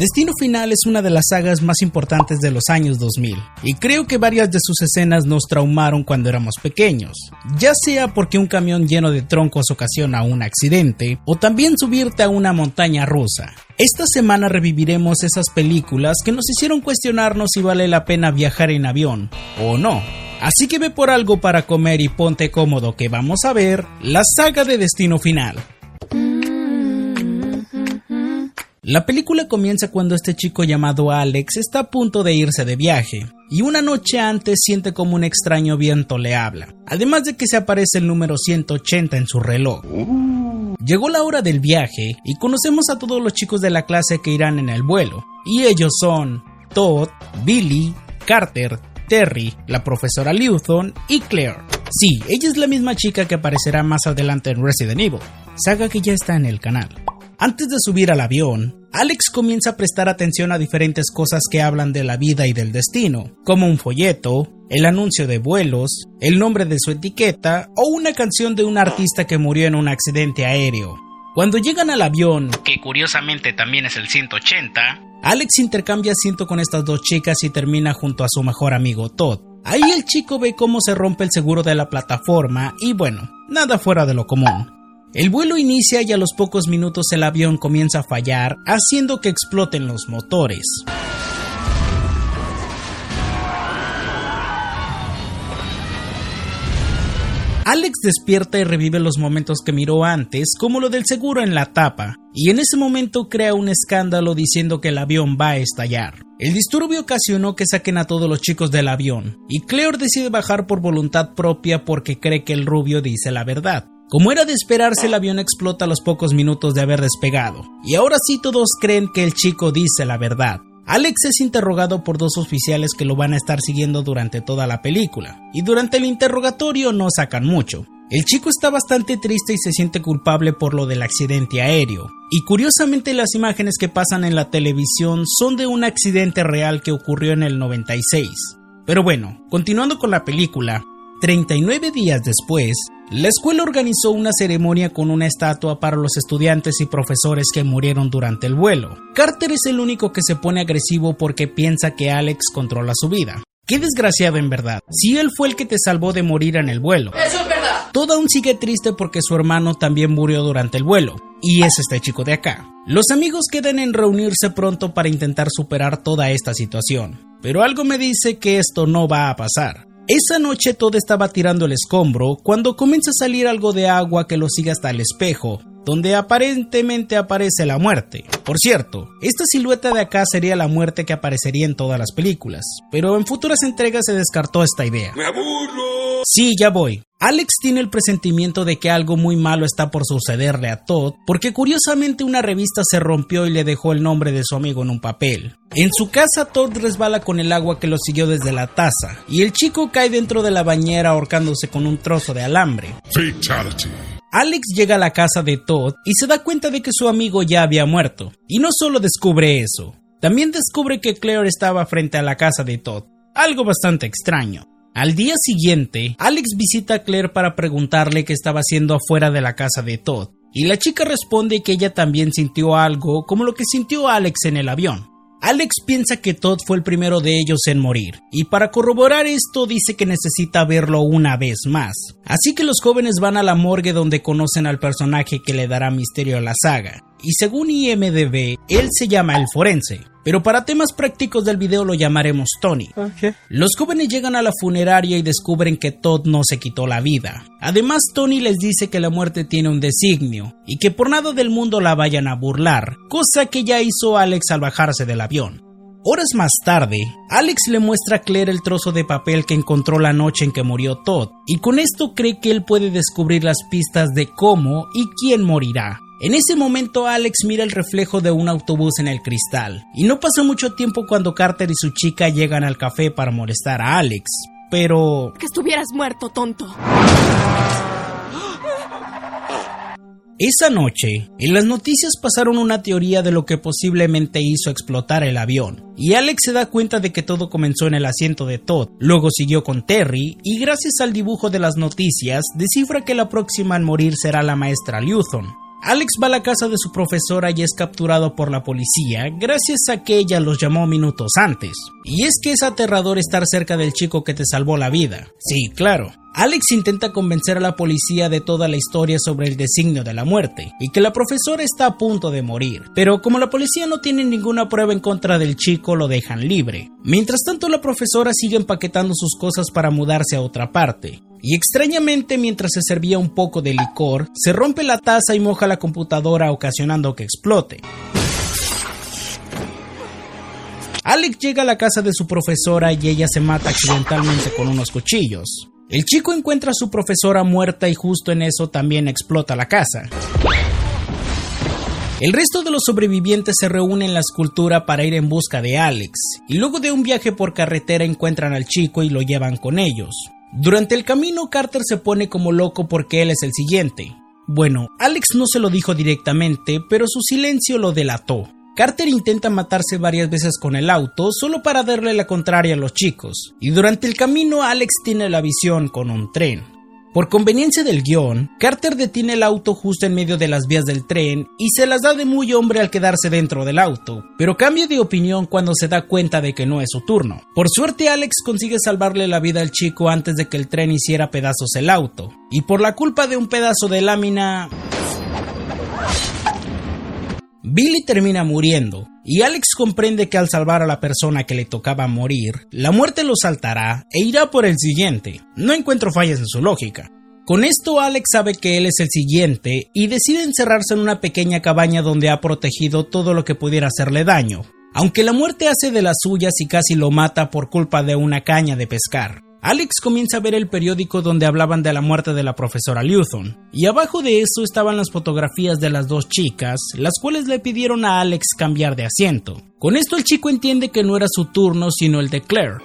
Destino Final es una de las sagas más importantes de los años 2000, y creo que varias de sus escenas nos traumaron cuando éramos pequeños, ya sea porque un camión lleno de troncos ocasiona un accidente, o también subirte a una montaña rusa. Esta semana reviviremos esas películas que nos hicieron cuestionarnos si vale la pena viajar en avión, o no. Así que ve por algo para comer y ponte cómodo que vamos a ver la saga de Destino Final. La película comienza cuando este chico llamado Alex está a punto de irse de viaje, y una noche antes siente como un extraño viento le habla, además de que se aparece el número 180 en su reloj. Llegó la hora del viaje y conocemos a todos los chicos de la clase que irán en el vuelo, y ellos son Todd, Billy, Carter, Terry, la profesora Lewton y Claire. Sí, ella es la misma chica que aparecerá más adelante en Resident Evil, saga que ya está en el canal. Antes de subir al avión, Alex comienza a prestar atención a diferentes cosas que hablan de la vida y del destino, como un folleto, el anuncio de vuelos, el nombre de su etiqueta o una canción de un artista que murió en un accidente aéreo. Cuando llegan al avión, que curiosamente también es el 180, Alex intercambia asiento con estas dos chicas y termina junto a su mejor amigo Todd. Ahí el chico ve cómo se rompe el seguro de la plataforma y bueno, nada fuera de lo común. El vuelo inicia y a los pocos minutos el avión comienza a fallar, haciendo que exploten los motores. Alex despierta y revive los momentos que miró antes, como lo del seguro en la tapa, y en ese momento crea un escándalo diciendo que el avión va a estallar. El disturbio ocasionó que saquen a todos los chicos del avión, y Cleor decide bajar por voluntad propia porque cree que el rubio dice la verdad. Como era de esperarse, el avión explota a los pocos minutos de haber despegado, y ahora sí todos creen que el chico dice la verdad. Alex es interrogado por dos oficiales que lo van a estar siguiendo durante toda la película, y durante el interrogatorio no sacan mucho. El chico está bastante triste y se siente culpable por lo del accidente aéreo, y curiosamente las imágenes que pasan en la televisión son de un accidente real que ocurrió en el 96. Pero bueno, continuando con la película, 39 días después, la escuela organizó una ceremonia con una estatua para los estudiantes y profesores que murieron durante el vuelo. Carter es el único que se pone agresivo porque piensa que Alex controla su vida. Qué desgraciado en verdad, si él fue el que te salvó de morir en el vuelo. Eso es verdad. Todd aún sigue triste porque su hermano también murió durante el vuelo, y es este chico de acá. Los amigos quedan en reunirse pronto para intentar superar toda esta situación, pero algo me dice que esto no va a pasar. Esa noche todo estaba tirando el escombro cuando comienza a salir algo de agua que lo sigue hasta el espejo, donde aparentemente aparece la muerte. Por cierto, esta silueta de acá sería la muerte que aparecería en todas las películas, pero en futuras entregas se descartó esta idea. ¡Me aburro! Sí, ya voy. Alex tiene el presentimiento de que algo muy malo está por sucederle a Todd, porque curiosamente una revista se rompió y le dejó el nombre de su amigo en un papel. En su casa Todd resbala con el agua que lo siguió desde la taza, y el chico cae dentro de la bañera ahorcándose con un trozo de alambre. Fatality. Alex llega a la casa de Todd y se da cuenta de que su amigo ya había muerto. Y no solo descubre eso, también descubre que Claire estaba frente a la casa de Todd. Algo bastante extraño. Al día siguiente, Alex visita a Claire para preguntarle qué estaba haciendo afuera de la casa de Todd, y la chica responde que ella también sintió algo como lo que sintió Alex en el avión. Alex piensa que Todd fue el primero de ellos en morir, y para corroborar esto dice que necesita verlo una vez más. Así que los jóvenes van a la morgue donde conocen al personaje que le dará misterio a la saga, y según IMDB, él se llama el forense, pero para temas prácticos del video lo llamaremos Tony. Los jóvenes llegan a la funeraria y descubren que Todd no se quitó la vida. Además, Tony les dice que la muerte tiene un designio y que por nada del mundo la vayan a burlar, cosa que ya hizo Alex al bajarse del avión. Horas más tarde, Alex le muestra a Claire el trozo de papel que encontró la noche en que murió Todd, y con esto cree que él puede descubrir las pistas de cómo y quién morirá. En ese momento Alex mira el reflejo de un autobús en el cristal, y no pasa mucho tiempo cuando Carter y su chica llegan al café para molestar a Alex. Pero... Que estuvieras muerto, tonto. Esa noche, en las noticias pasaron una teoría de lo que posiblemente hizo explotar el avión, y Alex se da cuenta de que todo comenzó en el asiento de Todd, luego siguió con Terry, y gracias al dibujo de las noticias, descifra que la próxima en morir será la maestra Luthon. Alex va a la casa de su profesora y es capturado por la policía gracias a que ella los llamó minutos antes. Y es que es aterrador estar cerca del chico que te salvó la vida. Sí, claro. Alex intenta convencer a la policía de toda la historia sobre el designio de la muerte y que la profesora está a punto de morir, pero como la policía no tiene ninguna prueba en contra del chico, lo dejan libre. Mientras tanto, la profesora sigue empaquetando sus cosas para mudarse a otra parte. Y extrañamente, mientras se servía un poco de licor, se rompe la taza y moja la computadora ocasionando que explote. Alex llega a la casa de su profesora y ella se mata accidentalmente con unos cuchillos. El chico encuentra a su profesora muerta y justo en eso también explota la casa. El resto de los sobrevivientes se reúnen en la escultura para ir en busca de Alex, y luego de un viaje por carretera encuentran al chico y lo llevan con ellos. Durante el camino Carter se pone como loco porque él es el siguiente. Bueno, Alex no se lo dijo directamente, pero su silencio lo delató. Carter intenta matarse varias veces con el auto solo para darle la contraria a los chicos, y durante el camino Alex tiene la visión con un tren. Por conveniencia del guion, Carter detiene el auto justo en medio de las vías del tren y se las da de muy hombre al quedarse dentro del auto, pero cambia de opinión cuando se da cuenta de que no es su turno. Por suerte Alex consigue salvarle la vida al chico antes de que el tren hiciera pedazos el auto, y por la culpa de un pedazo de lámina... Billy termina muriendo, y Alex comprende que al salvar a la persona que le tocaba morir, la muerte lo saltará e irá por el siguiente. No encuentro fallas en su lógica. Con esto Alex sabe que él es el siguiente y decide encerrarse en una pequeña cabaña donde ha protegido todo lo que pudiera hacerle daño, aunque la muerte hace de las suyas y casi lo mata por culpa de una caña de pescar. Alex comienza a ver el periódico donde hablaban de la muerte de la profesora Lewton, y abajo de eso estaban las fotografías de las dos chicas, las cuales le pidieron a Alex cambiar de asiento. Con esto el chico entiende que no era su turno sino el de Claire.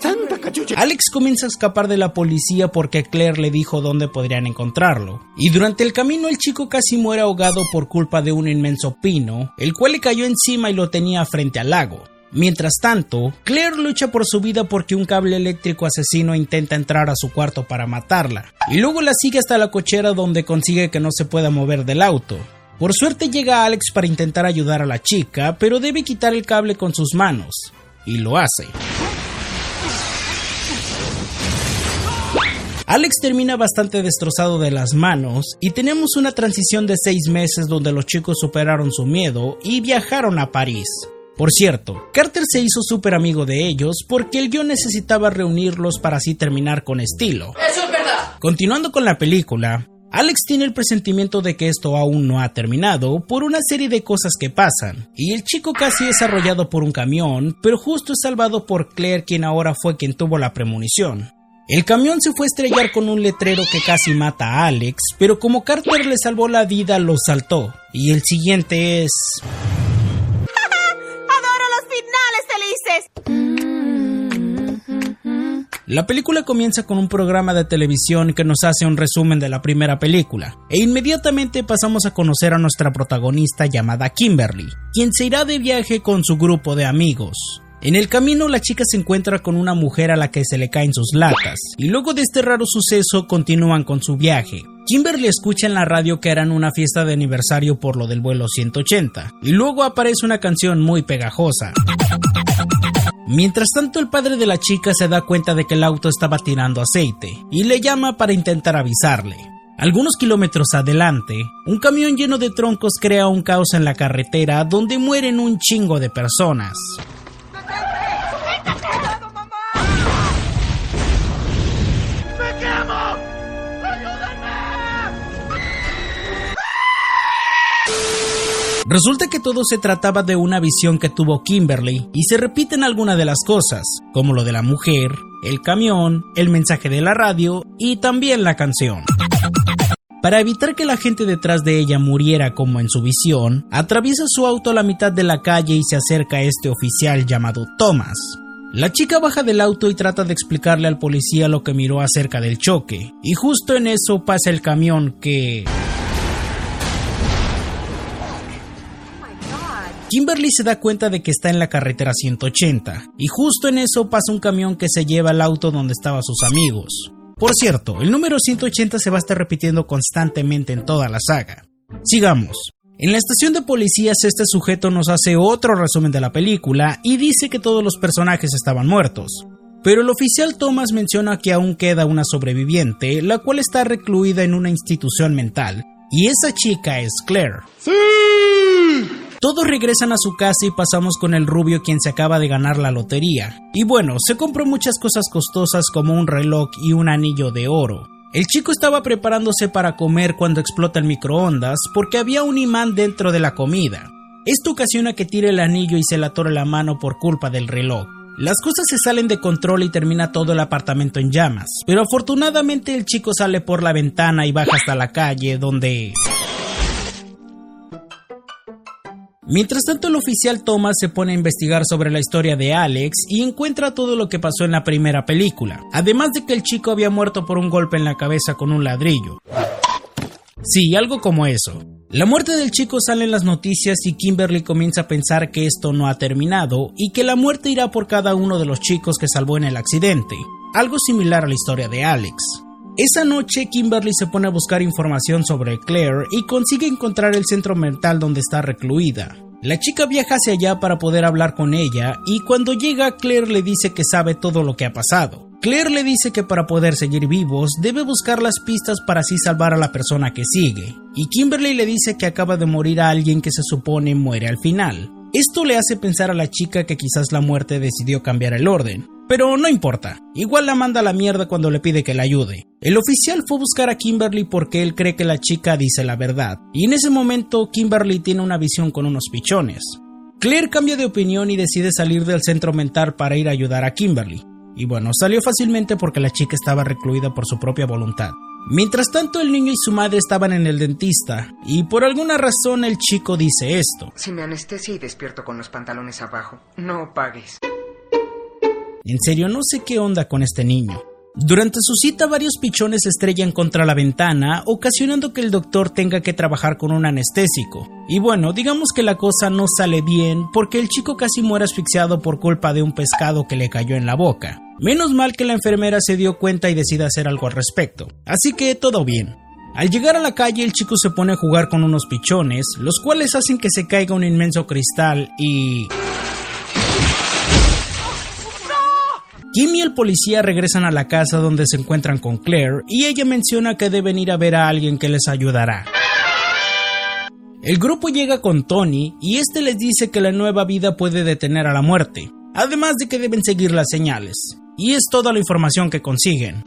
Alex comienza a escapar de la policía porque Claire le dijo dónde podrían encontrarlo, y durante el camino el chico casi muere ahogado por culpa de un inmenso pino, el cual le cayó encima y lo tenía frente al lago. Mientras tanto, Claire lucha por su vida porque un cable eléctrico asesino intenta entrar a su cuarto para matarla, y luego la sigue hasta la cochera donde consigue que no se pueda mover del auto. Por suerte llega Alex para intentar ayudar a la chica, pero debe quitar el cable con sus manos, y lo hace. Alex termina bastante destrozado de las manos y tenemos una transición de seis meses donde los chicos superaron su miedo y viajaron a París. Por cierto, Carter se hizo súper amigo de ellos porque el guion necesitaba reunirlos para así terminar con estilo. Eso es verdad. Continuando con la película, Alex tiene el presentimiento de que esto aún no ha terminado por una serie de cosas que pasan, y el chico casi es arrollado por un camión, pero justo es salvado por Claire quien ahora fue quien tuvo la premonición. El camión se fue a estrellar con un letrero que casi mata a Alex, pero como Carter le salvó la vida lo saltó, y el siguiente es... La película comienza con un programa de televisión que nos hace un resumen de la primera película, e inmediatamente pasamos a conocer a nuestra protagonista llamada Kimberly, quien se irá de viaje con su grupo de amigos. En el camino la chica se encuentra con una mujer a la que se le caen sus latas, y luego de este raro suceso continúan con su viaje. Kimberly escucha en la radio que harán una fiesta de aniversario por lo del vuelo 180, y luego aparece una canción muy pegajosa. Mientras tanto, el padre de la chica se da cuenta de que el auto estaba tirando aceite y le llama para intentar avisarle. Algunos kilómetros adelante, un camión lleno de troncos crea un caos en la carretera donde mueren un chingo de personas. Resulta que todo se trataba de una visión que tuvo Kimberly y se repiten algunas de las cosas, como lo de la mujer, el camión, el mensaje de la radio y también la canción. Para evitar que la gente detrás de ella muriera como en su visión, atraviesa su auto a la mitad de la calle y se acerca a este oficial llamado Thomas. La chica baja del auto y trata de explicarle al policía lo que miró acerca del choque, y justo en eso pasa el camión que... Kimberly se da cuenta de que está en la carretera 180 y justo en eso pasa un camión que se lleva al auto donde estaban sus amigos. Por cierto, el número 180 se va a estar repitiendo constantemente en toda la saga. Sigamos. En la estación de policías este sujeto nos hace otro resumen de la película y dice que todos los personajes estaban muertos. Pero el oficial Thomas menciona que aún queda una sobreviviente, la cual está recluida en una institución mental, y esa chica es Claire. ¡Sí! Todos regresan a su casa y pasamos con el rubio quien se acaba de ganar la lotería. Y bueno, se compró muchas cosas costosas como un reloj y un anillo de oro. El chico estaba preparándose para comer cuando explota el microondas porque había un imán dentro de la comida. Esto ocasiona que tire el anillo y se le atore la mano por culpa del reloj. Las cosas se salen de control y termina todo el apartamento en llamas, pero afortunadamente el chico sale por la ventana y baja hasta la calle donde... Mientras tanto, el oficial Thomas se pone a investigar sobre la historia de Alex y encuentra todo lo que pasó en la primera película, además de que el chico había muerto por un golpe en la cabeza con un ladrillo. Sí, algo como eso. La muerte del chico sale en las noticias y Kimberly comienza a pensar que esto no ha terminado y que la muerte irá por cada uno de los chicos que salvó en el accidente, algo similar a la historia de Alex. Esa noche Kimberly se pone a buscar información sobre Claire y consigue encontrar el centro mental donde está recluida. La chica viaja hacia allá para poder hablar con ella y cuando llega Claire le dice que sabe todo lo que ha pasado. Claire le dice que para poder seguir vivos debe buscar las pistas para así salvar a la persona que sigue. Y Kimberly le dice que acaba de morir a alguien que se supone muere al final. Esto le hace pensar a la chica que quizás la muerte decidió cambiar el orden, pero no importa, igual la manda a la mierda cuando le pide que la ayude. El oficial fue a buscar a Kimberly porque él cree que la chica dice la verdad, y en ese momento Kimberly tiene una visión con unos pichones. Claire cambia de opinión y decide salir del centro mental para ir a ayudar a Kimberly. Y bueno, salió fácilmente porque la chica estaba recluida por su propia voluntad. Mientras tanto, el niño y su madre estaban en el dentista, y por alguna razón el chico dice esto. Si me anestesia y despierto con los pantalones abajo, no pagues. En serio, no sé qué onda con este niño. Durante su cita varios pichones se estrellan contra la ventana, ocasionando que el doctor tenga que trabajar con un anestésico. Y bueno, digamos que la cosa no sale bien porque el chico casi muere asfixiado por culpa de un pescado que le cayó en la boca. Menos mal que la enfermera se dio cuenta y decide hacer algo al respecto. Así que todo bien. Al llegar a la calle el chico se pone a jugar con unos pichones, los cuales hacen que se caiga un inmenso cristal y... Kim y el policía regresan a la casa donde se encuentran con Claire y ella menciona que deben ir a ver a alguien que les ayudará. El grupo llega con Tony y este les dice que la nueva vida puede detener a la muerte, además de que deben seguir las señales. Y es toda la información que consiguen.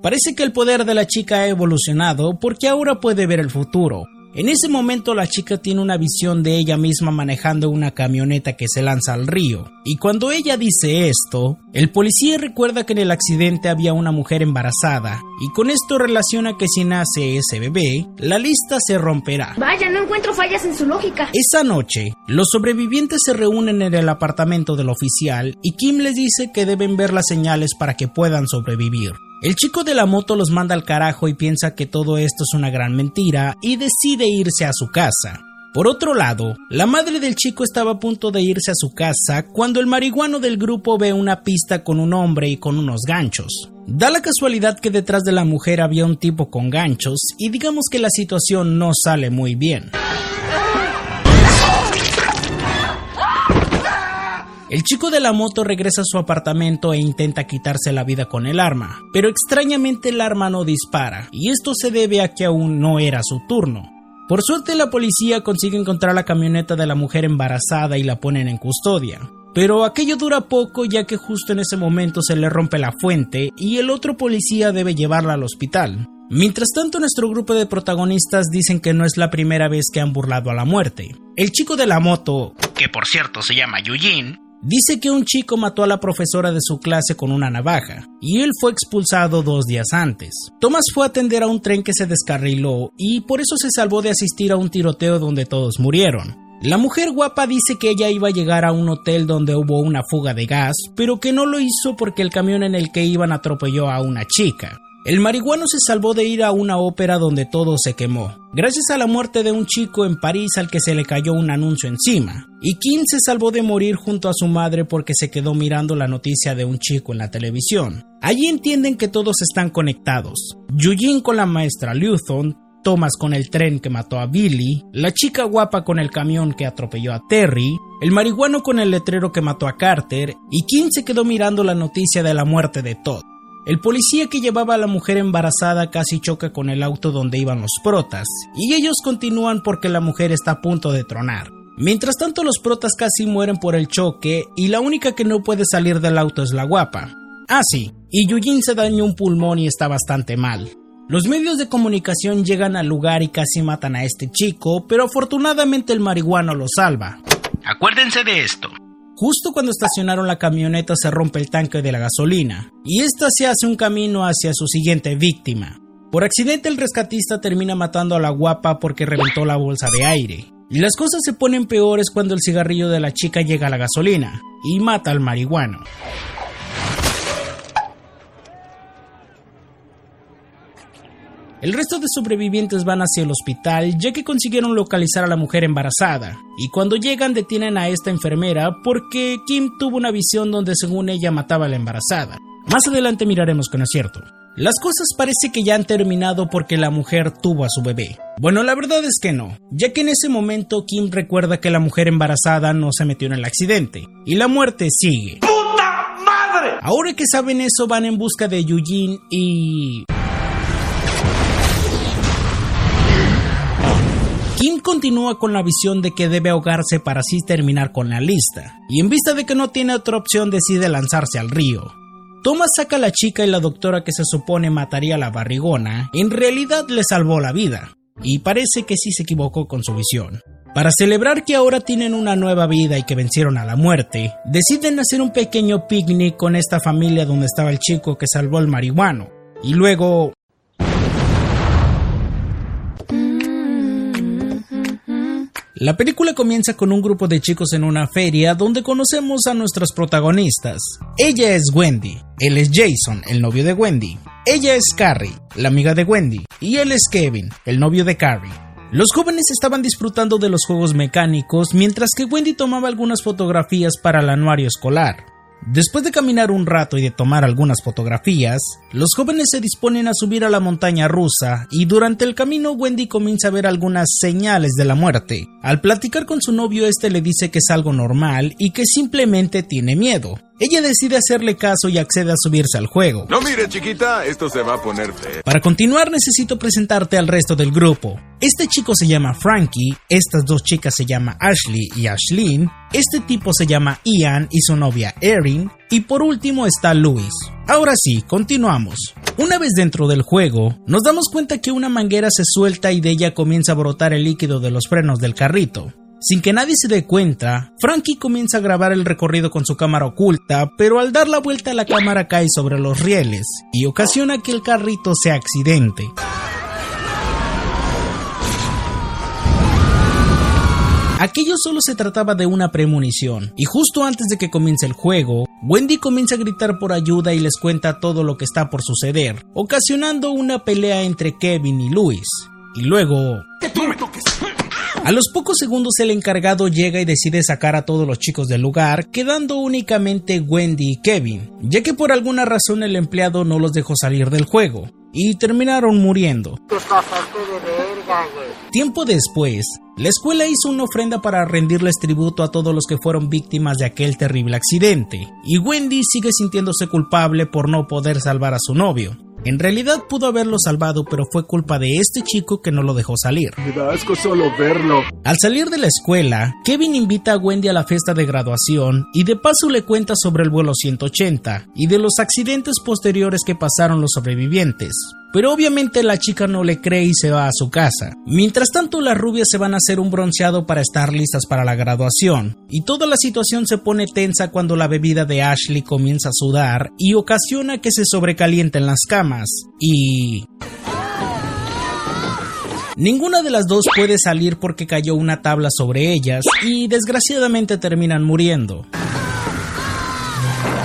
Parece que el poder de la chica ha evolucionado porque ahora puede ver el futuro, en ese momento la chica tiene una visión de ella misma manejando una camioneta que se lanza al río, y cuando ella dice esto, el policía recuerda que en el accidente había una mujer embarazada, y con esto relaciona que si nace ese bebé, la lista se romperá. Vaya, no encuentro fallas en su lógica. Esa noche, los sobrevivientes se reúnen en el apartamento del oficial y Kim les dice que deben ver las señales para que puedan sobrevivir. El chico de la moto los manda al carajo y piensa que todo esto es una gran mentira y decide irse a su casa. Por otro lado, la madre del chico estaba a punto de irse a su casa cuando el marihuano del grupo ve una pista con un hombre y con unos ganchos. Da la casualidad que detrás de la mujer había un tipo con ganchos y digamos que la situación no sale muy bien. El chico de la moto regresa a su apartamento e intenta quitarse la vida con el arma, pero extrañamente el arma no dispara, y esto se debe a que aún no era su turno. Por suerte la policía consigue encontrar la camioneta de la mujer embarazada y la ponen en custodia. Pero aquello dura poco ya que justo en ese momento se le rompe la fuente y el otro policía debe llevarla al hospital. Mientras tanto, nuestro grupo de protagonistas dicen que no es la primera vez que han burlado a la muerte. El chico de la moto, que por cierto se llama Eugene, Dice que un chico mató a la profesora de su clase con una navaja, y él fue expulsado dos días antes. Thomas fue a atender a un tren que se descarriló, y por eso se salvó de asistir a un tiroteo donde todos murieron. La mujer guapa dice que ella iba a llegar a un hotel donde hubo una fuga de gas, pero que no lo hizo porque el camión en el que iban atropelló a una chica. El marihuano se salvó de ir a una ópera donde todo se quemó, gracias a la muerte de un chico en París al que se le cayó un anuncio encima. Y Kim se salvó de morir junto a su madre porque se quedó mirando la noticia de un chico en la televisión. Allí entienden que todos están conectados. Yujin con la maestra Luthon, Thomas con el tren que mató a Billy, la chica guapa con el camión que atropelló a Terry, el marihuano con el letrero que mató a Carter y Kim se quedó mirando la noticia de la muerte de Todd. El policía que llevaba a la mujer embarazada casi choca con el auto donde iban los protas, y ellos continúan porque la mujer está a punto de tronar. Mientras tanto los protas casi mueren por el choque y la única que no puede salir del auto es la guapa. Ah sí, y Yujin se dañó un pulmón y está bastante mal. Los medios de comunicación llegan al lugar y casi matan a este chico, pero afortunadamente el marihuano lo salva. Acuérdense de esto. Justo cuando estacionaron la camioneta se rompe el tanque de la gasolina, y esta se hace un camino hacia su siguiente víctima. Por accidente el rescatista termina matando a la guapa porque reventó la bolsa de aire. Y las cosas se ponen peores cuando el cigarrillo de la chica llega a la gasolina y mata al marihuano. El resto de sobrevivientes van hacia el hospital ya que consiguieron localizar a la mujer embarazada, y cuando llegan detienen a esta enfermera porque Kim tuvo una visión donde según ella mataba a la embarazada. Más adelante miraremos con acierto. Las cosas parece que ya han terminado porque la mujer tuvo a su bebé. Bueno, la verdad es que no, ya que en ese momento Kim recuerda que la mujer embarazada no se metió en el accidente, y la muerte sigue. ¡Puta madre! Ahora que saben eso van en busca de Eugene y... Kim continúa con la visión de que debe ahogarse para así terminar con la lista, y en vista de que no tiene otra opción decide lanzarse al río. Thomas saca a la chica y la doctora que se supone mataría a la barrigona, en realidad le salvó la vida, y parece que sí se equivocó con su visión. Para celebrar que ahora tienen una nueva vida y que vencieron a la muerte, deciden hacer un pequeño picnic con esta familia donde estaba el chico que salvó el marihuano, y luego La película comienza con un grupo de chicos en una feria donde conocemos a nuestros protagonistas. Ella es Wendy, él es Jason, el novio de Wendy. Ella es Carrie, la amiga de Wendy, y él es Kevin, el novio de Carrie. Los jóvenes estaban disfrutando de los juegos mecánicos mientras que Wendy tomaba algunas fotografías para el anuario escolar. Después de caminar un rato y de tomar algunas fotografías, los jóvenes se disponen a subir a la montaña rusa y durante el camino Wendy comienza a ver algunas señales de la muerte. Al platicar con su novio este le dice que es algo normal y que simplemente tiene miedo. Ella decide hacerle caso y accede a subirse al juego. No mire, chiquita, esto se va a poner feo. Para continuar necesito presentarte al resto del grupo. Este chico se llama Frankie, estas dos chicas se llaman Ashley y Ashlyn, este tipo se llama Ian y su novia Erin, y por último está Louis. Ahora sí, continuamos. Una vez dentro del juego, nos damos cuenta que una manguera se suelta y de ella comienza a brotar el líquido de los frenos del carrito. Sin que nadie se dé cuenta, Frankie comienza a grabar el recorrido con su cámara oculta, pero al dar la vuelta la cámara cae sobre los rieles y ocasiona que el carrito se accidente. Aquello solo se trataba de una premonición, y justo antes de que comience el juego, Wendy comienza a gritar por ayuda y les cuenta todo lo que está por suceder, ocasionando una pelea entre Kevin y Luis. Y luego... A los pocos segundos el encargado llega y decide sacar a todos los chicos del lugar, quedando únicamente Wendy y Kevin, ya que por alguna razón el empleado no los dejó salir del juego, y terminaron muriendo. Tiempo después, la escuela hizo una ofrenda para rendirles tributo a todos los que fueron víctimas de aquel terrible accidente, y Wendy sigue sintiéndose culpable por no poder salvar a su novio. En realidad pudo haberlo salvado, pero fue culpa de este chico que no lo dejó salir. Me da asco solo verlo. Al salir de la escuela, Kevin invita a Wendy a la fiesta de graduación y de paso le cuenta sobre el vuelo 180 y de los accidentes posteriores que pasaron los sobrevivientes. Pero obviamente la chica no le cree y se va a su casa. Mientras tanto, las rubias se van a hacer un bronceado para estar listas para la graduación, y toda la situación se pone tensa cuando la bebida de Ashley comienza a sudar y ocasiona que se sobrecalienten las camas. Y... Ninguna de las dos puede salir porque cayó una tabla sobre ellas y desgraciadamente terminan muriendo.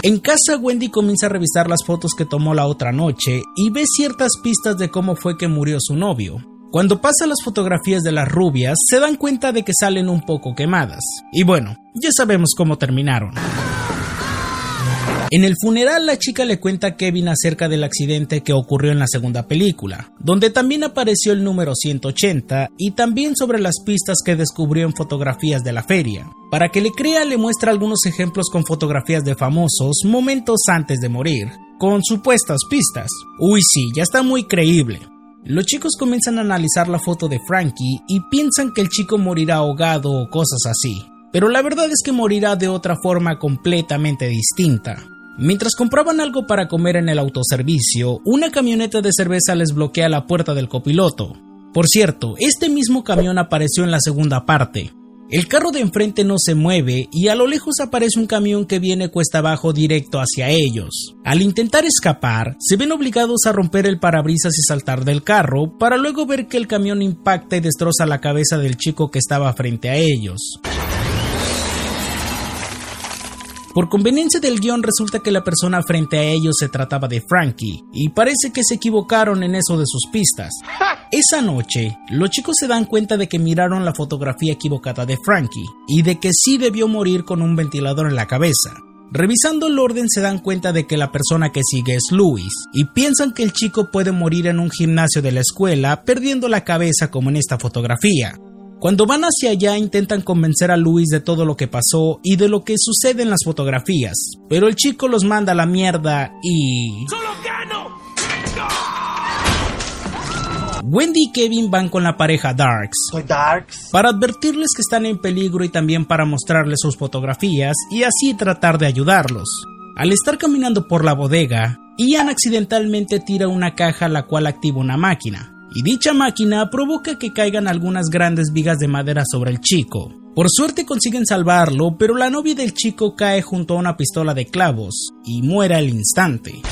En casa, Wendy comienza a revisar las fotos que tomó la otra noche y ve ciertas pistas de cómo fue que murió su novio. Cuando pasa las fotografías de las rubias, se dan cuenta de que salen un poco quemadas. Y bueno, ya sabemos cómo terminaron. En el funeral la chica le cuenta a Kevin acerca del accidente que ocurrió en la segunda película, donde también apareció el número 180 y también sobre las pistas que descubrió en fotografías de la feria. Para que le crea le muestra algunos ejemplos con fotografías de famosos momentos antes de morir, con supuestas pistas. Uy sí, ya está muy creíble. Los chicos comienzan a analizar la foto de Frankie y piensan que el chico morirá ahogado o cosas así, pero la verdad es que morirá de otra forma completamente distinta. Mientras compraban algo para comer en el autoservicio, una camioneta de cerveza les bloquea la puerta del copiloto. Por cierto, este mismo camión apareció en la segunda parte. El carro de enfrente no se mueve y a lo lejos aparece un camión que viene cuesta abajo directo hacia ellos. Al intentar escapar, se ven obligados a romper el parabrisas y saltar del carro para luego ver que el camión impacta y destroza la cabeza del chico que estaba frente a ellos. Por conveniencia del guion resulta que la persona frente a ellos se trataba de Frankie, y parece que se equivocaron en eso de sus pistas. Esa noche, los chicos se dan cuenta de que miraron la fotografía equivocada de Frankie, y de que sí debió morir con un ventilador en la cabeza. Revisando el orden se dan cuenta de que la persona que sigue es Luis, y piensan que el chico puede morir en un gimnasio de la escuela perdiendo la cabeza como en esta fotografía. Cuando van hacia allá intentan convencer a Luis de todo lo que pasó y de lo que sucede en las fotografías, pero el chico los manda a la mierda y... ¡Solo gano! Wendy y Kevin van con la pareja Darks. Soy Darks. Para advertirles que están en peligro y también para mostrarles sus fotografías y así tratar de ayudarlos. Al estar caminando por la bodega, Ian accidentalmente tira una caja la cual activa una máquina y dicha máquina provoca que caigan algunas grandes vigas de madera sobre el chico. Por suerte consiguen salvarlo, pero la novia del chico cae junto a una pistola de clavos y muere al instante.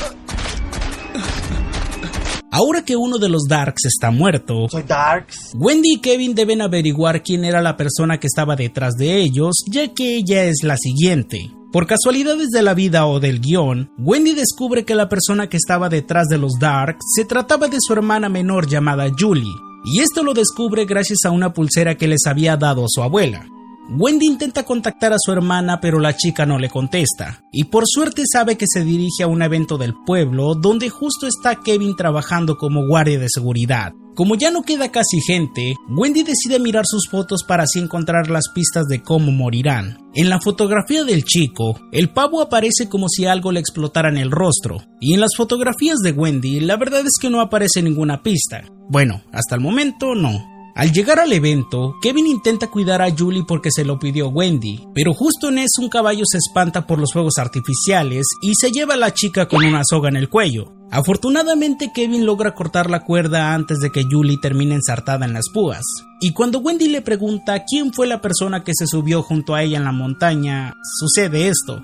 Ahora que uno de los Darks está muerto, Soy Darks. Wendy y Kevin deben averiguar quién era la persona que estaba detrás de ellos, ya que ella es la siguiente. Por casualidades de la vida o del guion, Wendy descubre que la persona que estaba detrás de los Darks se trataba de su hermana menor llamada Julie, y esto lo descubre gracias a una pulsera que les había dado su abuela. Wendy intenta contactar a su hermana pero la chica no le contesta, y por suerte sabe que se dirige a un evento del pueblo donde justo está Kevin trabajando como guardia de seguridad. Como ya no queda casi gente, Wendy decide mirar sus fotos para así encontrar las pistas de cómo morirán. En la fotografía del chico, el pavo aparece como si algo le explotara en el rostro, y en las fotografías de Wendy la verdad es que no aparece ninguna pista. Bueno, hasta el momento no. Al llegar al evento, Kevin intenta cuidar a Julie porque se lo pidió Wendy, pero justo en eso un caballo se espanta por los fuegos artificiales y se lleva a la chica con una soga en el cuello. Afortunadamente Kevin logra cortar la cuerda antes de que Julie termine ensartada en las púas. Y cuando Wendy le pregunta quién fue la persona que se subió junto a ella en la montaña, sucede esto.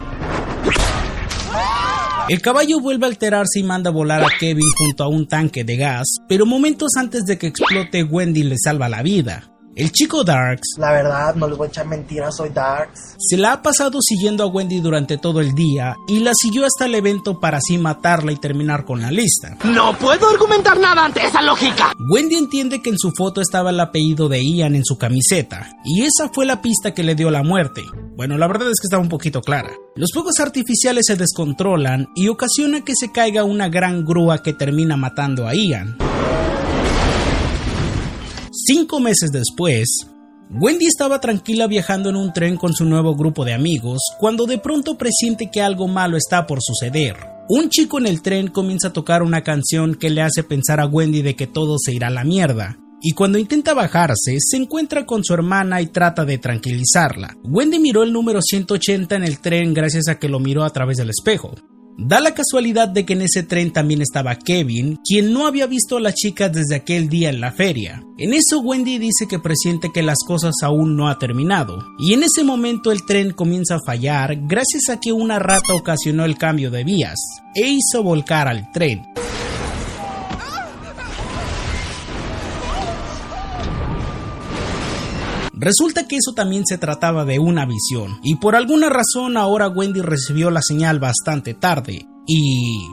El caballo vuelve a alterarse y manda volar a Kevin junto a un tanque de gas, pero momentos antes de que explote Wendy le salva la vida. El chico Darks La verdad, no les voy a echar mentiras, soy Darks. se la ha pasado siguiendo a Wendy durante todo el día y la siguió hasta el evento para así matarla y terminar con la lista. No puedo argumentar nada ante esa lógica. Wendy entiende que en su foto estaba el apellido de Ian en su camiseta, y esa fue la pista que le dio la muerte. Bueno, la verdad es que estaba un poquito clara. Los fuegos artificiales se descontrolan y ocasiona que se caiga una gran grúa que termina matando a Ian. Cinco meses después, Wendy estaba tranquila viajando en un tren con su nuevo grupo de amigos cuando de pronto presiente que algo malo está por suceder. Un chico en el tren comienza a tocar una canción que le hace pensar a Wendy de que todo se irá a la mierda. Y cuando intenta bajarse, se encuentra con su hermana y trata de tranquilizarla. Wendy miró el número 180 en el tren gracias a que lo miró a través del espejo. Da la casualidad de que en ese tren también estaba Kevin, quien no había visto a la chica desde aquel día en la feria. En eso Wendy dice que presiente que las cosas aún no ha terminado, y en ese momento el tren comienza a fallar gracias a que una rata ocasionó el cambio de vías e hizo volcar al tren. Resulta que eso también se trataba de una visión, y por alguna razón ahora Wendy recibió la señal bastante tarde, y...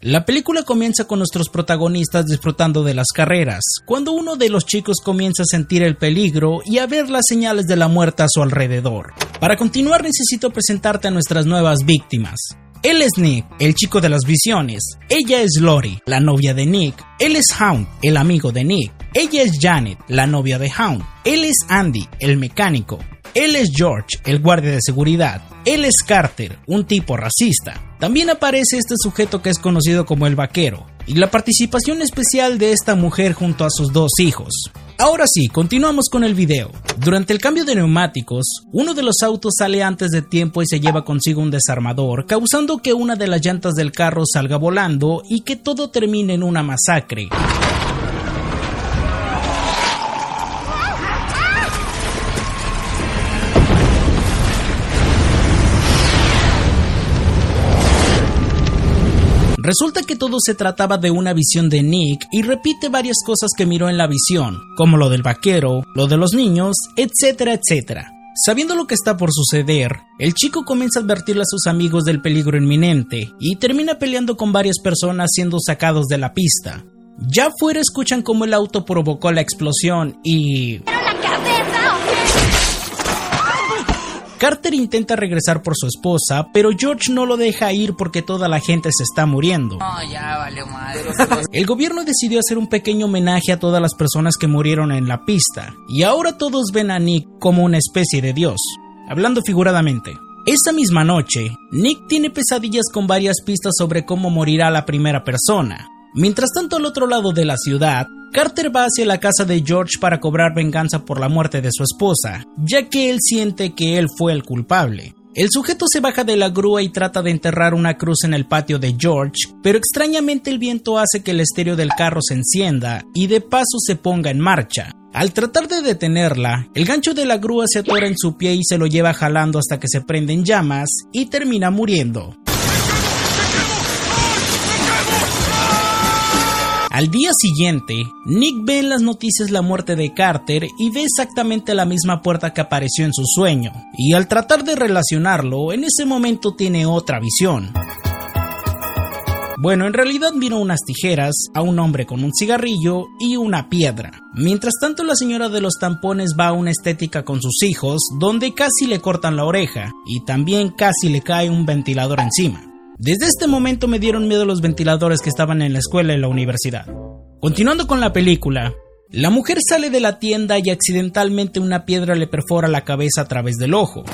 La película comienza con nuestros protagonistas disfrutando de las carreras, cuando uno de los chicos comienza a sentir el peligro y a ver las señales de la muerte a su alrededor. Para continuar necesito presentarte a nuestras nuevas víctimas. Él es Nick, el chico de las visiones. Ella es Lori, la novia de Nick. Él es Hound, el amigo de Nick. Ella es Janet, la novia de Hound. Él es Andy, el mecánico. Él es George, el guardia de seguridad. Él es Carter, un tipo racista. También aparece este sujeto que es conocido como el vaquero, y la participación especial de esta mujer junto a sus dos hijos. Ahora sí, continuamos con el video. Durante el cambio de neumáticos, uno de los autos sale antes de tiempo y se lleva consigo un desarmador, causando que una de las llantas del carro salga volando y que todo termine en una masacre. Resulta que todo se trataba de una visión de Nick y repite varias cosas que miró en la visión, como lo del vaquero, lo de los niños, etcétera, etcétera. Sabiendo lo que está por suceder, el chico comienza a advertirle a sus amigos del peligro inminente y termina peleando con varias personas siendo sacados de la pista. Ya fuera escuchan cómo el auto provocó la explosión y... Carter intenta regresar por su esposa, pero George no lo deja ir porque toda la gente se está muriendo. El gobierno decidió hacer un pequeño homenaje a todas las personas que murieron en la pista, y ahora todos ven a Nick como una especie de dios, hablando figuradamente. Esa misma noche, Nick tiene pesadillas con varias pistas sobre cómo morirá la primera persona. Mientras tanto, al otro lado de la ciudad, Carter va hacia la casa de George para cobrar venganza por la muerte de su esposa, ya que él siente que él fue el culpable. El sujeto se baja de la grúa y trata de enterrar una cruz en el patio de George, pero extrañamente el viento hace que el estéreo del carro se encienda y de paso se ponga en marcha. Al tratar de detenerla, el gancho de la grúa se atora en su pie y se lo lleva jalando hasta que se prende en llamas y termina muriendo. Al día siguiente, Nick ve en las noticias la muerte de Carter y ve exactamente la misma puerta que apareció en su sueño, y al tratar de relacionarlo, en ese momento tiene otra visión. Bueno, en realidad vino unas tijeras, a un hombre con un cigarrillo y una piedra. Mientras tanto, la señora de los tampones va a una estética con sus hijos, donde casi le cortan la oreja, y también casi le cae un ventilador encima. Desde este momento me dieron miedo los ventiladores que estaban en la escuela y la universidad. Continuando con la película, la mujer sale de la tienda y accidentalmente una piedra le perfora la cabeza a través del ojo.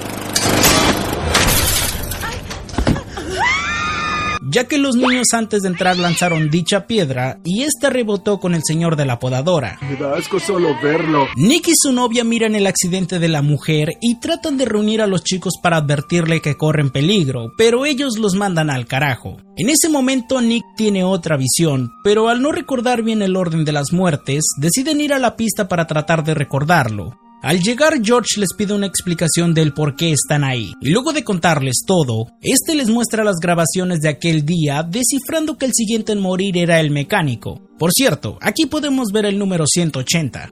Ya que los niños antes de entrar lanzaron dicha piedra y esta rebotó con el señor de la podadora. Me da asco solo verlo. Nick y su novia miran el accidente de la mujer y tratan de reunir a los chicos para advertirle que corren peligro, pero ellos los mandan al carajo. En ese momento Nick tiene otra visión, pero al no recordar bien el orden de las muertes, deciden ir a la pista para tratar de recordarlo. Al llegar, George les pide una explicación del por qué están ahí, y luego de contarles todo, este les muestra las grabaciones de aquel día, descifrando que el siguiente en morir era el mecánico. Por cierto, aquí podemos ver el número 180.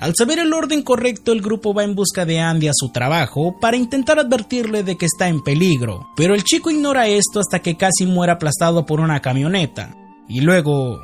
Al saber el orden correcto, el grupo va en busca de Andy a su trabajo para intentar advertirle de que está en peligro, pero el chico ignora esto hasta que casi muere aplastado por una camioneta. Y luego...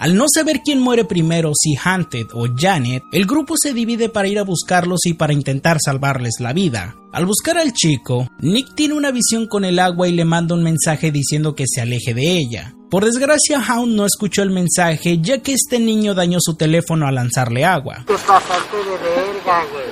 Al no saber quién muere primero, si Hunted o Janet, el grupo se divide para ir a buscarlos y para intentar salvarles la vida. Al buscar al chico, Nick tiene una visión con el agua y le manda un mensaje diciendo que se aleje de ella. Por desgracia, Hound no escuchó el mensaje ya que este niño dañó su teléfono al lanzarle agua.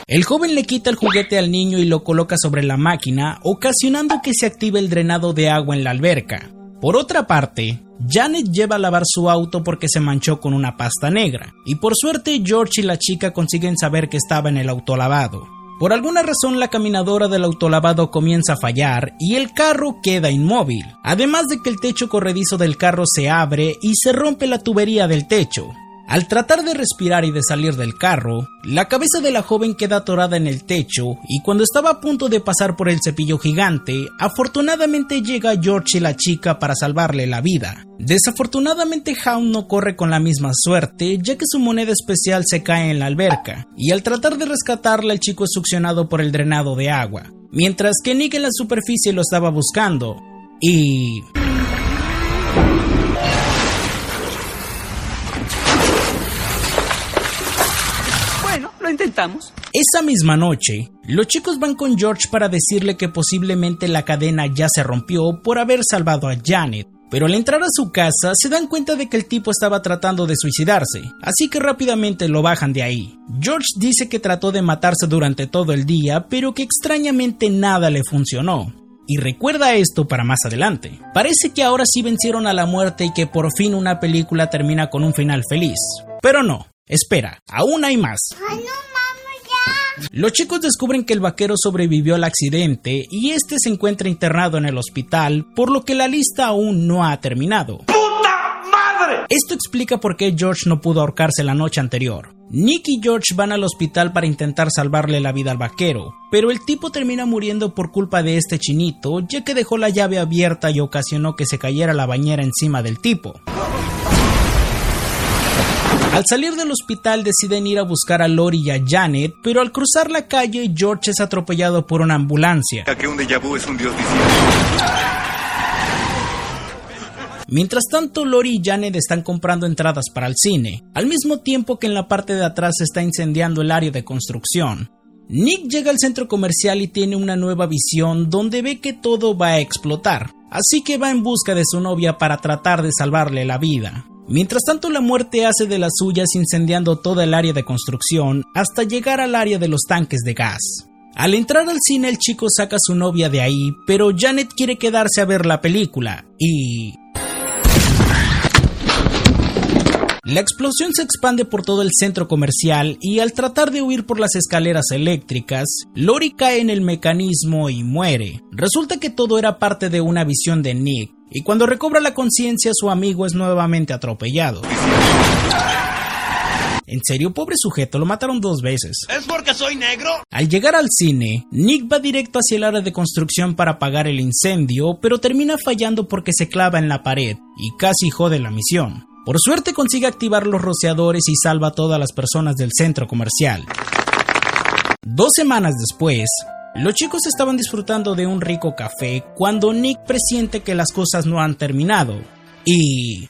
El joven le quita el juguete al niño y lo coloca sobre la máquina, ocasionando que se active el drenado de agua en la alberca. Por otra parte, Janet lleva a lavar su auto porque se manchó con una pasta negra, y por suerte George y la chica consiguen saber que estaba en el autolavado. Por alguna razón la caminadora del autolavado comienza a fallar y el carro queda inmóvil, además de que el techo corredizo del carro se abre y se rompe la tubería del techo. Al tratar de respirar y de salir del carro, la cabeza de la joven queda atorada en el techo y cuando estaba a punto de pasar por el cepillo gigante, afortunadamente llega George y la chica para salvarle la vida. Desafortunadamente Hound no corre con la misma suerte ya que su moneda especial se cae en la alberca y al tratar de rescatarla el chico es succionado por el drenado de agua, mientras que Nick en la superficie lo estaba buscando y... intentamos. Esa misma noche, los chicos van con George para decirle que posiblemente la cadena ya se rompió por haber salvado a Janet. Pero al entrar a su casa se dan cuenta de que el tipo estaba tratando de suicidarse, así que rápidamente lo bajan de ahí. George dice que trató de matarse durante todo el día, pero que extrañamente nada le funcionó. Y recuerda esto para más adelante. Parece que ahora sí vencieron a la muerte y que por fin una película termina con un final feliz. Pero no, Espera, aún hay más. Los chicos descubren que el vaquero sobrevivió al accidente y este se encuentra internado en el hospital, por lo que la lista aún no ha terminado. ¡Puta madre! Esto explica por qué George no pudo ahorcarse la noche anterior. Nick y George van al hospital para intentar salvarle la vida al vaquero, pero el tipo termina muriendo por culpa de este chinito, ya que dejó la llave abierta y ocasionó que se cayera la bañera encima del tipo. Al salir del hospital deciden ir a buscar a Lori y a Janet, pero al cruzar la calle George es atropellado por una ambulancia. Mientras tanto, Lori y Janet están comprando entradas para el cine, al mismo tiempo que en la parte de atrás se está incendiando el área de construcción. Nick llega al centro comercial y tiene una nueva visión donde ve que todo va a explotar, así que va en busca de su novia para tratar de salvarle la vida. Mientras tanto, la muerte hace de las suyas incendiando toda el área de construcción hasta llegar al área de los tanques de gas. Al entrar al cine el chico saca a su novia de ahí, pero Janet quiere quedarse a ver la película y... La explosión se expande por todo el centro comercial y al tratar de huir por las escaleras eléctricas, Lori cae en el mecanismo y muere. Resulta que todo era parte de una visión de Nick, y cuando recobra la conciencia su amigo es nuevamente atropellado. En serio, pobre sujeto, lo mataron dos veces. ¿Es porque soy negro? Al llegar al cine, Nick va directo hacia el área de construcción para apagar el incendio, pero termina fallando porque se clava en la pared y casi jode la misión. Por suerte consigue activar los rociadores y salva a todas las personas del centro comercial. Dos semanas después, los chicos estaban disfrutando de un rico café cuando Nick presiente que las cosas no han terminado. Y...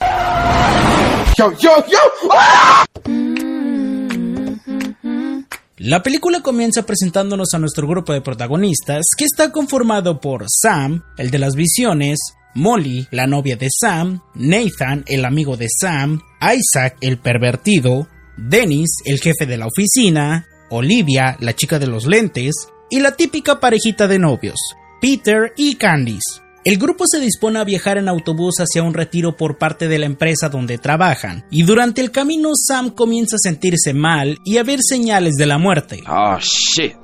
La película comienza presentándonos a nuestro grupo de protagonistas, que está conformado por Sam, el de las visiones, Molly, la novia de Sam, Nathan, el amigo de Sam, Isaac, el pervertido, Dennis, el jefe de la oficina, Olivia, la chica de los lentes, y la típica parejita de novios, Peter y Candice. El grupo se dispone a viajar en autobús hacia un retiro por parte de la empresa donde trabajan, y durante el camino Sam comienza a sentirse mal y a ver señales de la muerte. Oh shit.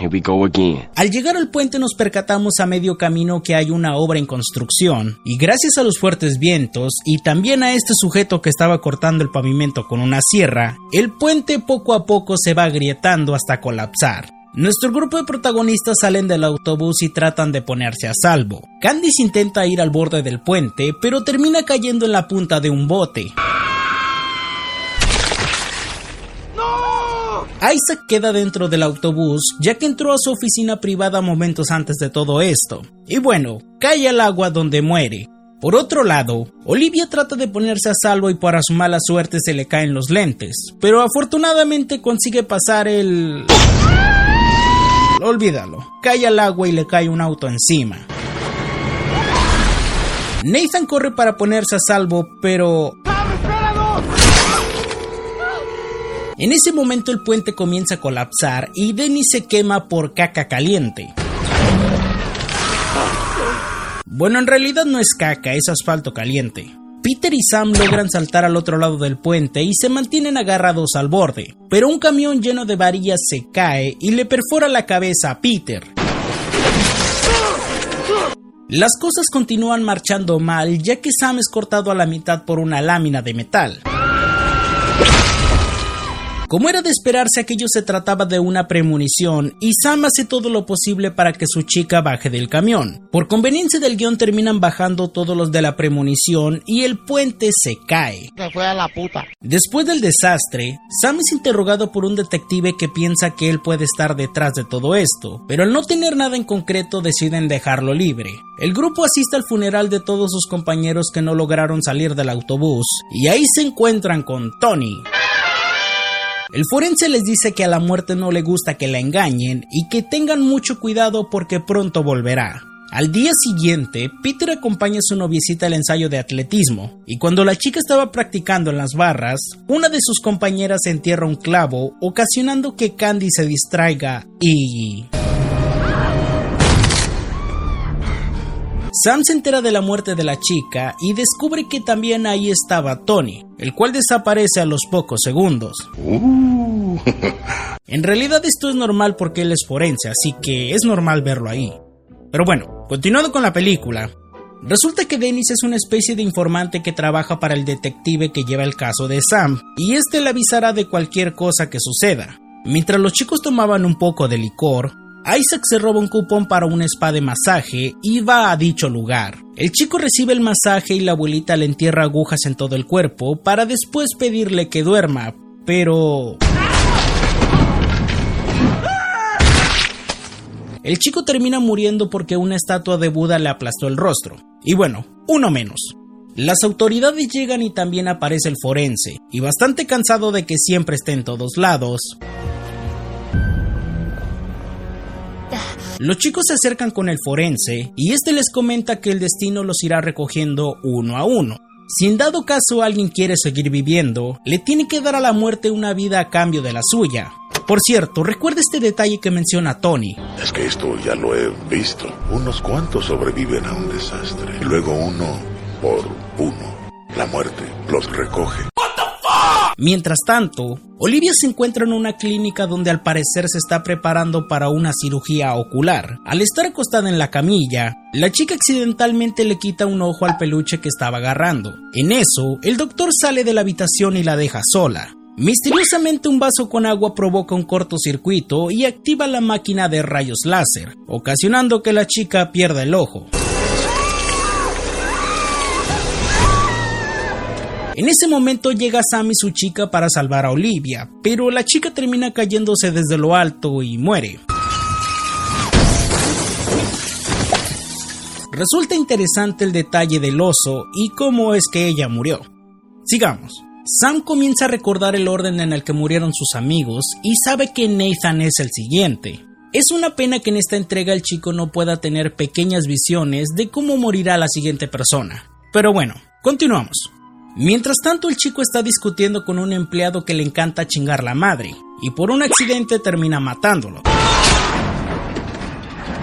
Here we go again. Al llegar al puente nos percatamos a medio camino que hay una obra en construcción, y gracias a los fuertes vientos y también a este sujeto que estaba cortando el pavimento con una sierra, el puente poco a poco se va agrietando hasta colapsar. Nuestro grupo de protagonistas salen del autobús y tratan de ponerse a salvo. Candice intenta ir al borde del puente, pero termina cayendo en la punta de un bote. Isaac queda dentro del autobús ya que entró a su oficina privada momentos antes de todo esto. Y bueno, cae al agua donde muere. Por otro lado, Olivia trata de ponerse a salvo y para su mala suerte se le caen los lentes, pero afortunadamente consigue pasar el olvídalo. Cae al agua y le cae un auto encima. Nathan corre para ponerse a salvo, pero... En ese momento el puente comienza a colapsar y Dennis se quema por caca caliente. Bueno, en realidad no es caca, es asfalto caliente. Peter y Sam logran saltar al otro lado del puente y se mantienen agarrados al borde, pero un camión lleno de varillas se cae y le perfora la cabeza a Peter. Las cosas continúan marchando mal ya que Sam es cortado a la mitad por una lámina de metal. Como era de esperarse, aquello se trataba de una premonición y Sam hace todo lo posible para que su chica baje del camión. Por conveniencia del guion terminan bajando todos los de la premonición y el puente se cae. Se fue a la puta. Después del desastre, Sam es interrogado por un detective que piensa que él puede estar detrás de todo esto, pero al no tener nada en concreto deciden dejarlo libre. El grupo asiste al funeral de todos sus compañeros que no lograron salir del autobús y ahí se encuentran con Tony. El forense les dice que a la muerte no le gusta que la engañen y que tengan mucho cuidado porque pronto volverá. Al día siguiente, Peter acompaña a su noviecita al ensayo de atletismo, y cuando la chica estaba practicando en las barras, una de sus compañeras entierra un clavo, ocasionando que Candy se distraiga y... Sam se entera de la muerte de la chica y descubre que también ahí estaba Tony, el cual desaparece a los pocos segundos. En realidad esto es normal porque él es forense, así que es normal verlo ahí. Pero bueno, continuando con la película, resulta que Dennis es una especie de informante que trabaja para el detective que lleva el caso de Sam, y este le avisará de cualquier cosa que suceda. Mientras los chicos tomaban un poco de licor, Isaac se roba un cupón para un spa de masaje y va a dicho lugar. El chico recibe el masaje y la abuelita le entierra agujas en todo el cuerpo para después pedirle que duerma, pero... El chico termina muriendo porque una estatua de Buda le aplastó el rostro. Y bueno, uno menos. Las autoridades llegan y también aparece el forense, y bastante cansado de que siempre esté en todos lados, Los chicos se acercan con el forense y este les comenta que el destino los irá recogiendo uno a uno. Si en dado caso alguien quiere seguir viviendo, le tiene que dar a la muerte una vida a cambio de la suya. Por cierto, recuerda este detalle que menciona Tony. Es que esto ya lo he visto. Unos cuantos sobreviven a un desastre. Luego uno por uno. La muerte los recoge. Mientras tanto, Olivia se encuentra en una clínica donde al parecer se está preparando para una cirugía ocular. Al estar acostada en la camilla, la chica accidentalmente le quita un ojo al peluche que estaba agarrando. En eso, el doctor sale de la habitación y la deja sola. Misteriosamente un vaso con agua provoca un cortocircuito y activa la máquina de rayos láser, ocasionando que la chica pierda el ojo. En ese momento llega Sam y su chica para salvar a Olivia, pero la chica termina cayéndose desde lo alto y muere. Resulta interesante el detalle del oso y cómo es que ella murió. Sigamos. Sam comienza a recordar el orden en el que murieron sus amigos y sabe que Nathan es el siguiente. Es una pena que en esta entrega el chico no pueda tener pequeñas visiones de cómo morirá la siguiente persona. Pero bueno, continuamos. Mientras tanto, el chico está discutiendo con un empleado que le encanta chingar la madre, y por un accidente termina matándolo.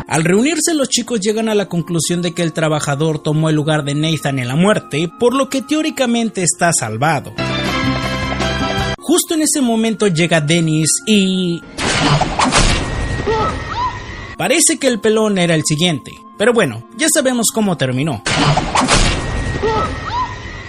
Al reunirse los chicos llegan a la conclusión de que el trabajador tomó el lugar de Nathan en la muerte, por lo que teóricamente está salvado. Justo en ese momento llega Dennis y... Parece que el pelón era el siguiente, pero bueno, ya sabemos cómo terminó.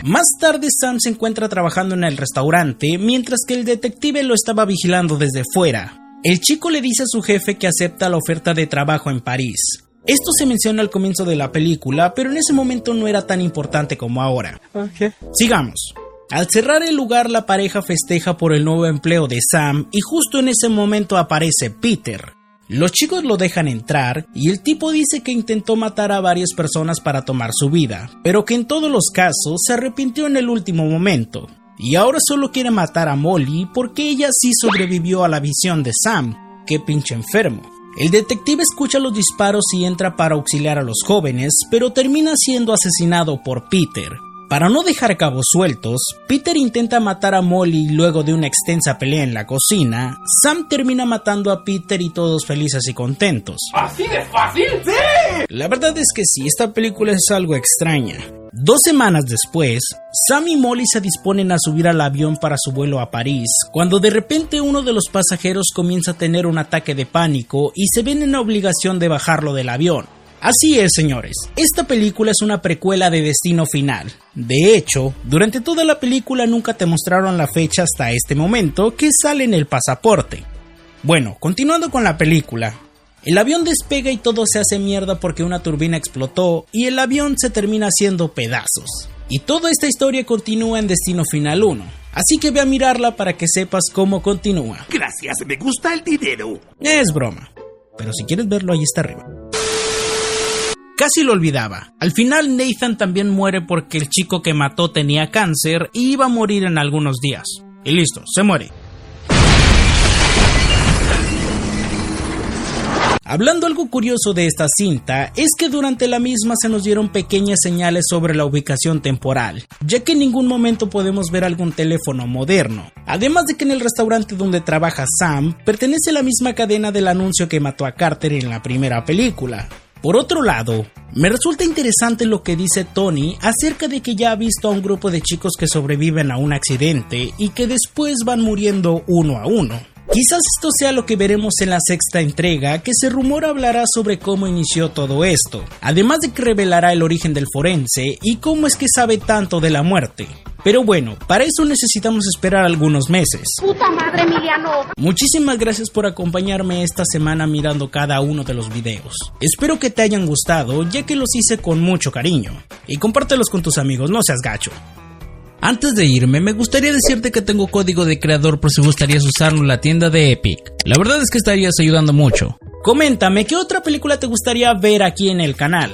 Más tarde Sam se encuentra trabajando en el restaurante mientras que el detective lo estaba vigilando desde fuera. El chico le dice a su jefe que acepta la oferta de trabajo en París. Esto se menciona al comienzo de la película, pero en ese momento no era tan importante como ahora. Sigamos. Al cerrar el lugar, la pareja festeja por el nuevo empleo de Sam y justo en ese momento aparece Peter. Los chicos lo dejan entrar y el tipo dice que intentó matar a varias personas para tomar su vida, pero que en todos los casos se arrepintió en el último momento. Y ahora solo quiere matar a Molly porque ella sí sobrevivió a la visión de Sam. Qué pinche enfermo. El detective escucha los disparos y entra para auxiliar a los jóvenes, pero termina siendo asesinado por Peter, para no dejar cabos sueltos, Peter intenta matar a Molly luego de una extensa pelea en la cocina. Sam termina matando a Peter y todos felices y contentos. ¿Así de fácil? ¡Sí! La verdad es que sí, esta película es algo extraña. Dos semanas después, Sam y Molly se disponen a subir al avión para su vuelo a París, cuando de repente uno de los pasajeros comienza a tener un ataque de pánico y se ven en la obligación de bajarlo del avión. Así es, señores. Esta película es una precuela de Destino Final. De hecho, durante toda la película nunca te mostraron la fecha hasta este momento que sale en el pasaporte. Bueno, continuando con la película. El avión despega y todo se hace mierda porque una turbina explotó y el avión se termina haciendo pedazos. Y toda esta historia continúa en Destino Final 1. Así que ve a mirarla para que sepas cómo continúa. Gracias, me gusta el dinero. Es broma. Pero si quieres verlo, ahí está arriba. Casi lo olvidaba. Al final Nathan también muere porque el chico que mató tenía cáncer y iba a morir en algunos días. Y listo, se muere. Hablando algo curioso de esta cinta, es que durante la misma se nos dieron pequeñas señales sobre la ubicación temporal, ya que en ningún momento podemos ver algún teléfono moderno. Además de que en el restaurante donde trabaja Sam pertenece la misma cadena del anuncio que mató a Carter en la primera película. Por otro lado, me resulta interesante lo que dice Tony acerca de que ya ha visto a un grupo de chicos que sobreviven a un accidente y que después van muriendo uno a uno. Quizás esto sea lo que veremos en la sexta entrega, que se rumora hablará sobre cómo inició todo esto, además de que revelará el origen del forense y cómo es que sabe tanto de la muerte. Pero bueno, para eso necesitamos esperar algunos meses. ¡Puta madre, Emiliano! Muchísimas gracias por acompañarme esta semana mirando cada uno de los videos. Espero que te hayan gustado, ya que los hice con mucho cariño. Y compártelos con tus amigos, no seas gacho. Antes de irme, me gustaría decirte que tengo código de creador por si gustarías usarlo en la tienda de Epic. La verdad es que estarías ayudando mucho. Coméntame qué otra película te gustaría ver aquí en el canal.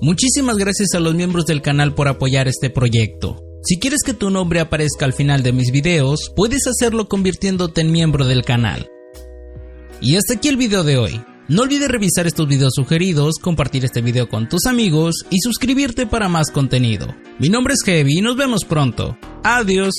Muchísimas gracias a los miembros del canal por apoyar este proyecto. Si quieres que tu nombre aparezca al final de mis videos, puedes hacerlo convirtiéndote en miembro del canal. Y hasta aquí el video de hoy. No olvides revisar estos videos sugeridos, compartir este video con tus amigos y suscribirte para más contenido. Mi nombre es Heavy y nos vemos pronto. Adiós.